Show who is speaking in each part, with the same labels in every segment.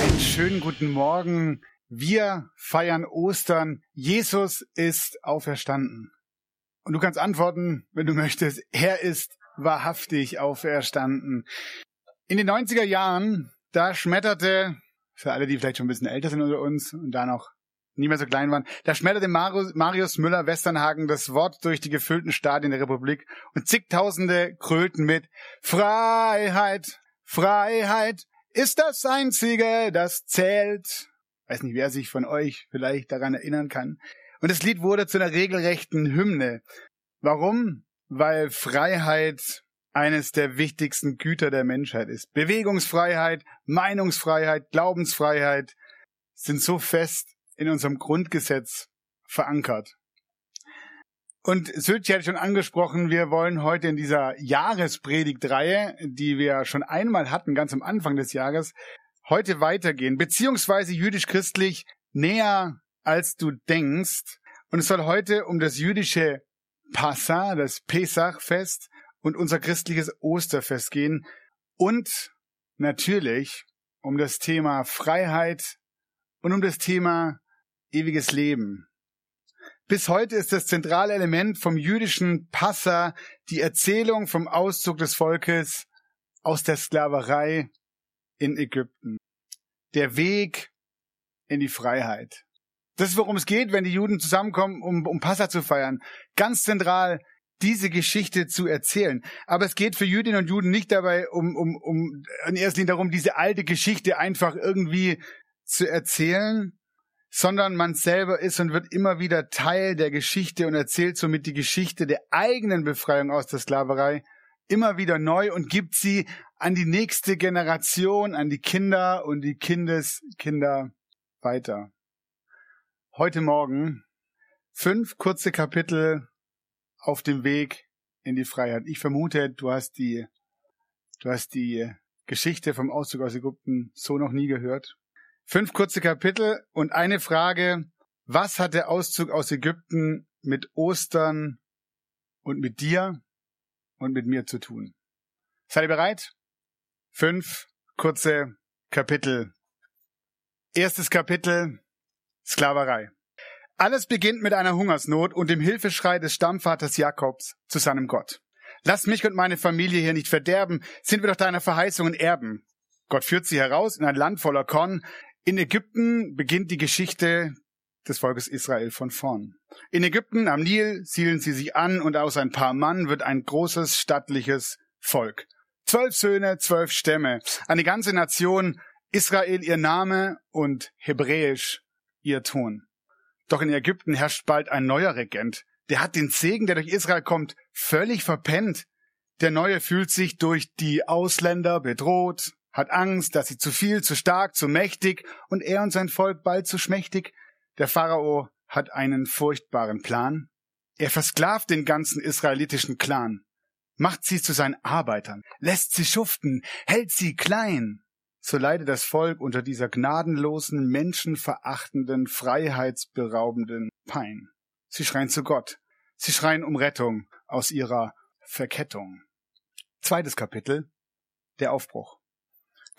Speaker 1: Einen schönen guten Morgen. Wir feiern Ostern. Jesus ist auferstanden. Und du kannst antworten, wenn du möchtest, er ist wahrhaftig auferstanden. In den 90er Jahren, da schmetterte, für alle, die vielleicht schon ein bisschen älter sind unter uns und da noch nie mehr so klein waren, da schmetterte Marius Müller-Westernhagen das Wort durch die gefüllten Stadien der Republik und zigtausende krölten mit Freiheit, Freiheit ist das Einzige, das zählt. Weiß nicht, wer sich von euch vielleicht daran erinnern kann. Und das Lied wurde zu einer regelrechten Hymne. Warum? Weil Freiheit eines der wichtigsten Güter der Menschheit ist. Bewegungsfreiheit, Meinungsfreiheit, Glaubensfreiheit sind so fest in unserem Grundgesetz verankert. Und Sülchi hatte schon angesprochen, wir wollen heute in dieser Jahrespredigtreihe, die wir schon einmal hatten, ganz am Anfang des Jahres, heute weitergehen, beziehungsweise jüdisch-christlich näher als du denkst. Und es soll heute um das jüdische Passa, das Pesachfest und unser christliches Osterfest gehen und natürlich um das Thema Freiheit und um das Thema ewiges Leben. Bis heute ist das zentrale Element vom jüdischen Passa die Erzählung vom Auszug des Volkes aus der Sklaverei in Ägypten. Der Weg in die Freiheit. Das ist, worum es geht, wenn die Juden zusammenkommen, um, um Passa zu feiern. Ganz zentral diese Geschichte zu erzählen. Aber es geht für Jüdinnen und Juden nicht dabei, um, um, um in erster Linie darum, diese alte Geschichte einfach irgendwie zu erzählen, sondern man selber ist und wird immer wieder Teil der Geschichte und erzählt somit die Geschichte der eigenen Befreiung aus der Sklaverei immer wieder neu und gibt sie an die nächste Generation, an die Kinder und die Kindeskinder weiter. Heute Morgen fünf kurze Kapitel auf dem Weg in die Freiheit. Ich vermute, du hast die, du hast die Geschichte vom Auszug aus Ägypten so noch nie gehört. Fünf kurze Kapitel und eine Frage. Was hat der Auszug aus Ägypten mit Ostern und mit dir und mit mir zu tun? Seid ihr bereit? Fünf kurze Kapitel. Erstes Kapitel Sklaverei. Alles beginnt mit einer Hungersnot und dem Hilfeschrei des Stammvaters Jakobs zu seinem Gott. Lass mich und meine Familie hier nicht verderben, sind wir doch deiner Verheißungen Erben. Gott führt sie heraus in ein Land voller Korn, in Ägypten beginnt die Geschichte des Volkes Israel von vorn. In Ägypten am Nil siedeln sie sich an und aus ein paar Mann wird ein großes stattliches Volk. Zwölf Söhne, zwölf Stämme, eine ganze Nation, Israel ihr Name und Hebräisch ihr Ton. Doch in Ägypten herrscht bald ein neuer Regent. Der hat den Segen, der durch Israel kommt, völlig verpennt. Der Neue fühlt sich durch die Ausländer bedroht, hat Angst, dass sie zu viel, zu stark, zu mächtig und er und sein Volk bald zu schmächtig. Der Pharao hat einen furchtbaren Plan. Er versklavt den ganzen israelitischen Clan, macht sie zu seinen Arbeitern, lässt sie schuften, hält sie klein. So leidet das Volk unter dieser gnadenlosen, menschenverachtenden, freiheitsberaubenden Pein. Sie schreien zu Gott. Sie schreien um Rettung aus ihrer Verkettung. Zweites Kapitel. Der Aufbruch.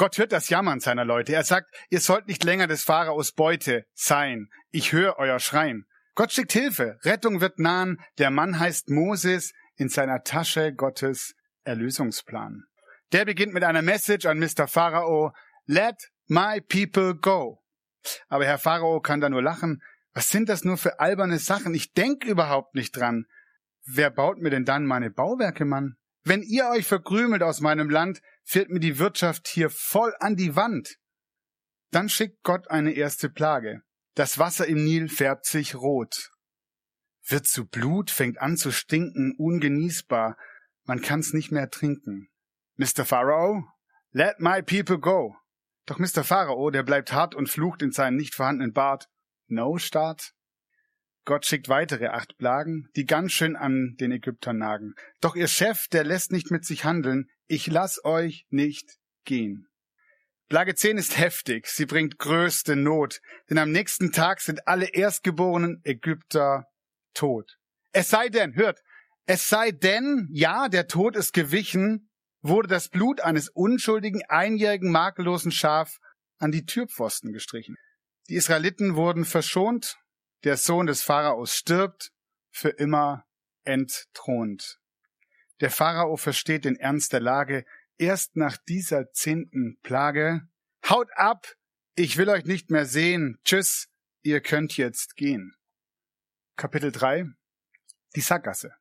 Speaker 1: Gott hört das Jammern seiner Leute. Er sagt, ihr sollt nicht länger des Pharaos Beute sein. Ich höre euer Schreien. Gott schickt Hilfe. Rettung wird nahen. Der Mann heißt Moses in seiner Tasche Gottes Erlösungsplan. Der beginnt mit einer Message an Mr. Pharao. Let my people go. Aber Herr Pharao kann da nur lachen. Was sind das nur für alberne Sachen? Ich denk überhaupt nicht dran. Wer baut mir denn dann meine Bauwerke, Mann? Wenn ihr euch verkrümelt aus meinem Land, fährt mir die Wirtschaft hier voll an die Wand. Dann schickt Gott eine erste Plage. Das Wasser im Nil färbt sich rot. Wird zu Blut, fängt an zu stinken, ungenießbar. Man kann's nicht mehr trinken. Mr. Pharaoh, Let my people go. Doch Mr. Pharao, der bleibt hart und flucht in seinen nicht vorhandenen Bart. No Start. Gott schickt weitere acht Plagen, die ganz schön an den Ägyptern nagen. Doch ihr Chef, der lässt nicht mit sich handeln. Ich lass euch nicht gehen. Plage 10 ist heftig, sie bringt größte Not, denn am nächsten Tag sind alle erstgeborenen Ägypter tot. Es sei denn, hört, es sei denn, ja, der Tod ist gewichen, wurde das Blut eines unschuldigen, einjährigen, makellosen Schaf an die Türpfosten gestrichen. Die Israeliten wurden verschont, der Sohn des Pharaos stirbt, für immer entthront. Der Pharao versteht den Ernst der Lage, erst nach dieser zehnten Plage, haut ab, ich will euch nicht mehr sehen, tschüss, ihr könnt jetzt gehen. Kapitel 3 Die Sackgasse.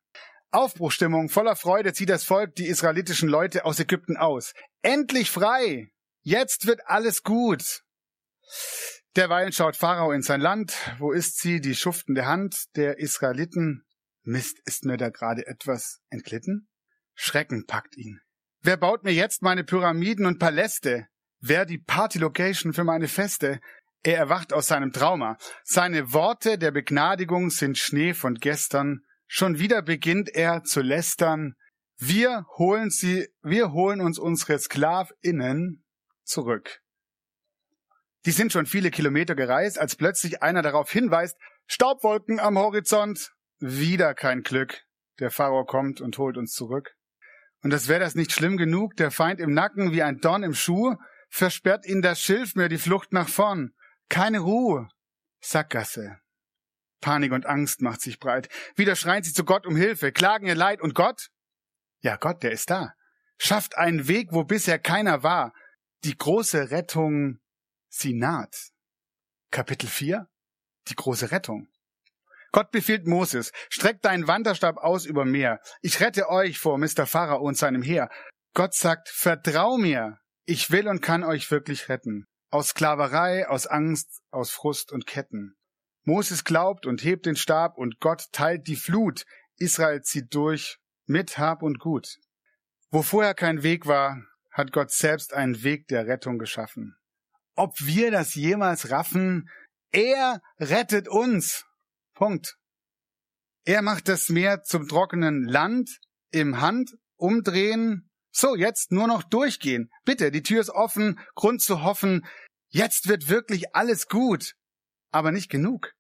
Speaker 1: Aufbruchstimmung, voller Freude zieht das Volk die israelitischen Leute aus Ägypten aus. Endlich frei! Jetzt wird alles gut! Derweil schaut Pharao in sein Land. Wo ist sie, die schuftende Hand der Israeliten? Mist, ist mir da gerade etwas entglitten? Schrecken packt ihn. Wer baut mir jetzt meine Pyramiden und Paläste? Wer die Partylocation für meine Feste? Er erwacht aus seinem Trauma. Seine Worte der Begnadigung sind Schnee von gestern. Schon wieder beginnt er zu lästern. Wir holen sie, wir holen uns unsere SklavInnen zurück. Die sind schon viele Kilometer gereist, als plötzlich einer darauf hinweist, Staubwolken am Horizont. Wieder kein Glück. Der Pharao kommt und holt uns zurück. Und das wäre das nicht schlimm genug, der Feind im Nacken wie ein Dorn im Schuh, versperrt ihn das Schilf mir die Flucht nach vorn. Keine Ruhe. Sackgasse. Panik und Angst macht sich breit. Wieder schreien sie zu Gott um Hilfe, klagen ihr Leid und Gott? Ja, Gott, der ist da. Schafft einen Weg, wo bisher keiner war. Die große Rettung, sie naht. Kapitel 4 Die große Rettung. Gott befiehlt Moses, streckt deinen Wanderstab aus über Meer. Ich rette euch vor Mr. Pharao und seinem Heer. Gott sagt, vertrau mir. Ich will und kann euch wirklich retten. Aus Sklaverei, aus Angst, aus Frust und Ketten. Moses glaubt und hebt den Stab und Gott teilt die Flut. Israel zieht durch mit Hab und Gut. Wo vorher kein Weg war, hat Gott selbst einen Weg der Rettung geschaffen. Ob wir das jemals raffen, er rettet uns. Punkt. Er macht das Meer zum trockenen Land, im Hand umdrehen. So, jetzt nur noch durchgehen. Bitte, die Tür ist offen, Grund zu hoffen. Jetzt wird wirklich alles gut. Aber nicht genug.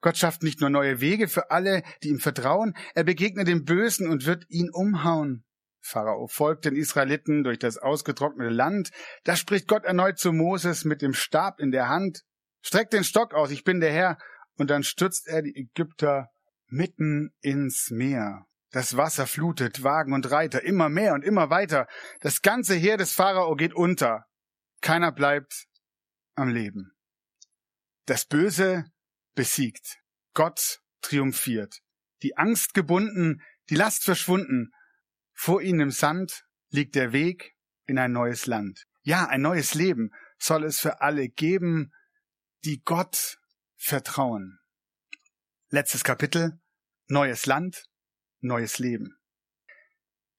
Speaker 1: Gott schafft nicht nur neue Wege für alle, die ihm vertrauen, er begegnet dem Bösen und wird ihn umhauen. Pharao folgt den Israeliten durch das ausgetrocknete Land. Da spricht Gott erneut zu Moses mit dem Stab in der Hand. Streck den Stock aus, ich bin der Herr und dann stürzt er die Ägypter mitten ins Meer. Das Wasser flutet Wagen und Reiter immer mehr und immer weiter. Das ganze Heer des Pharao geht unter. Keiner bleibt am Leben. Das Böse besiegt. Gott triumphiert. Die Angst gebunden, die Last verschwunden. Vor ihnen im Sand liegt der Weg in ein neues Land. Ja, ein neues Leben soll es für alle geben, die Gott Vertrauen. Letztes Kapitel. Neues Land, neues Leben.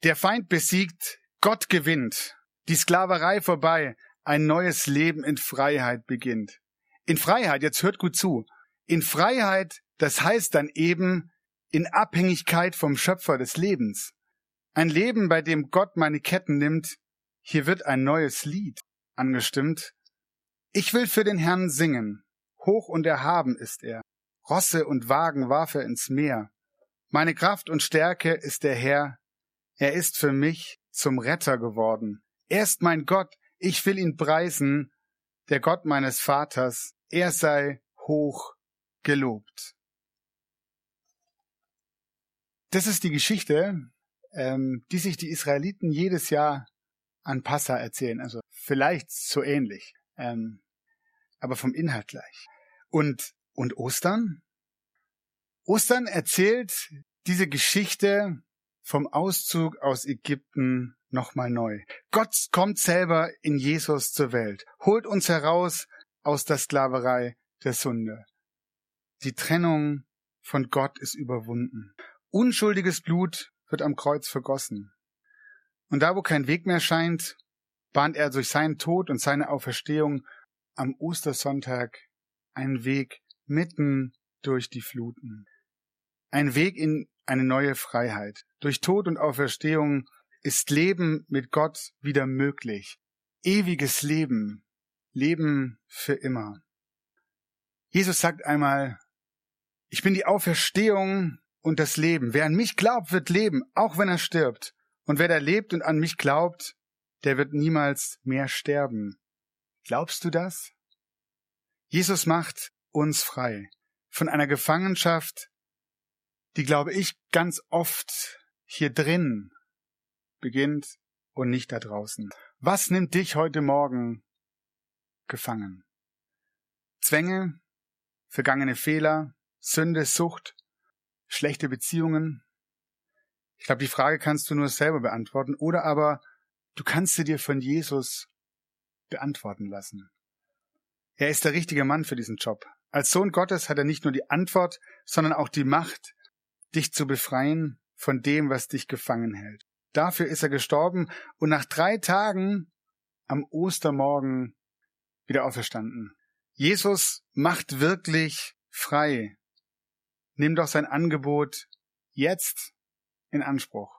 Speaker 1: Der Feind besiegt, Gott gewinnt, die Sklaverei vorbei, ein neues Leben in Freiheit beginnt. In Freiheit, jetzt hört gut zu, in Freiheit, das heißt dann eben in Abhängigkeit vom Schöpfer des Lebens. Ein Leben, bei dem Gott meine Ketten nimmt, hier wird ein neues Lied angestimmt. Ich will für den Herrn singen, Hoch und erhaben ist er. Rosse und Wagen warf er ins Meer. Meine Kraft und Stärke ist der Herr. Er ist für mich zum Retter geworden. Er ist mein Gott. Ich will ihn preisen. Der Gott meines Vaters. Er sei hoch gelobt. Das ist die Geschichte, ähm, die sich die Israeliten jedes Jahr an Passa erzählen. Also vielleicht so ähnlich. Ähm, aber vom Inhalt gleich. Und, und Ostern? Ostern erzählt diese Geschichte vom Auszug aus Ägypten nochmal neu. Gott kommt selber in Jesus zur Welt, holt uns heraus aus der Sklaverei der Sünde. Die Trennung von Gott ist überwunden. Unschuldiges Blut wird am Kreuz vergossen. Und da, wo kein Weg mehr scheint, bahnt er durch seinen Tod und seine Auferstehung am Ostersonntag einen Weg mitten durch die Fluten. Ein Weg in eine neue Freiheit. Durch Tod und Auferstehung ist Leben mit Gott wieder möglich. Ewiges Leben. Leben für immer. Jesus sagt einmal, ich bin die Auferstehung und das Leben. Wer an mich glaubt, wird leben, auch wenn er stirbt. Und wer da lebt und an mich glaubt, der wird niemals mehr sterben. Glaubst du das? Jesus macht uns frei von einer Gefangenschaft, die, glaube ich, ganz oft hier drin beginnt und nicht da draußen. Was nimmt dich heute Morgen gefangen? Zwänge, vergangene Fehler, Sünde, Sucht, schlechte Beziehungen? Ich glaube, die Frage kannst du nur selber beantworten oder aber du kannst sie dir von Jesus beantworten lassen. Er ist der richtige Mann für diesen Job. Als Sohn Gottes hat er nicht nur die Antwort, sondern auch die Macht, dich zu befreien von dem, was dich gefangen hält. Dafür ist er gestorben und nach drei Tagen am Ostermorgen wieder auferstanden. Jesus macht wirklich frei. Nimm doch sein Angebot jetzt in Anspruch.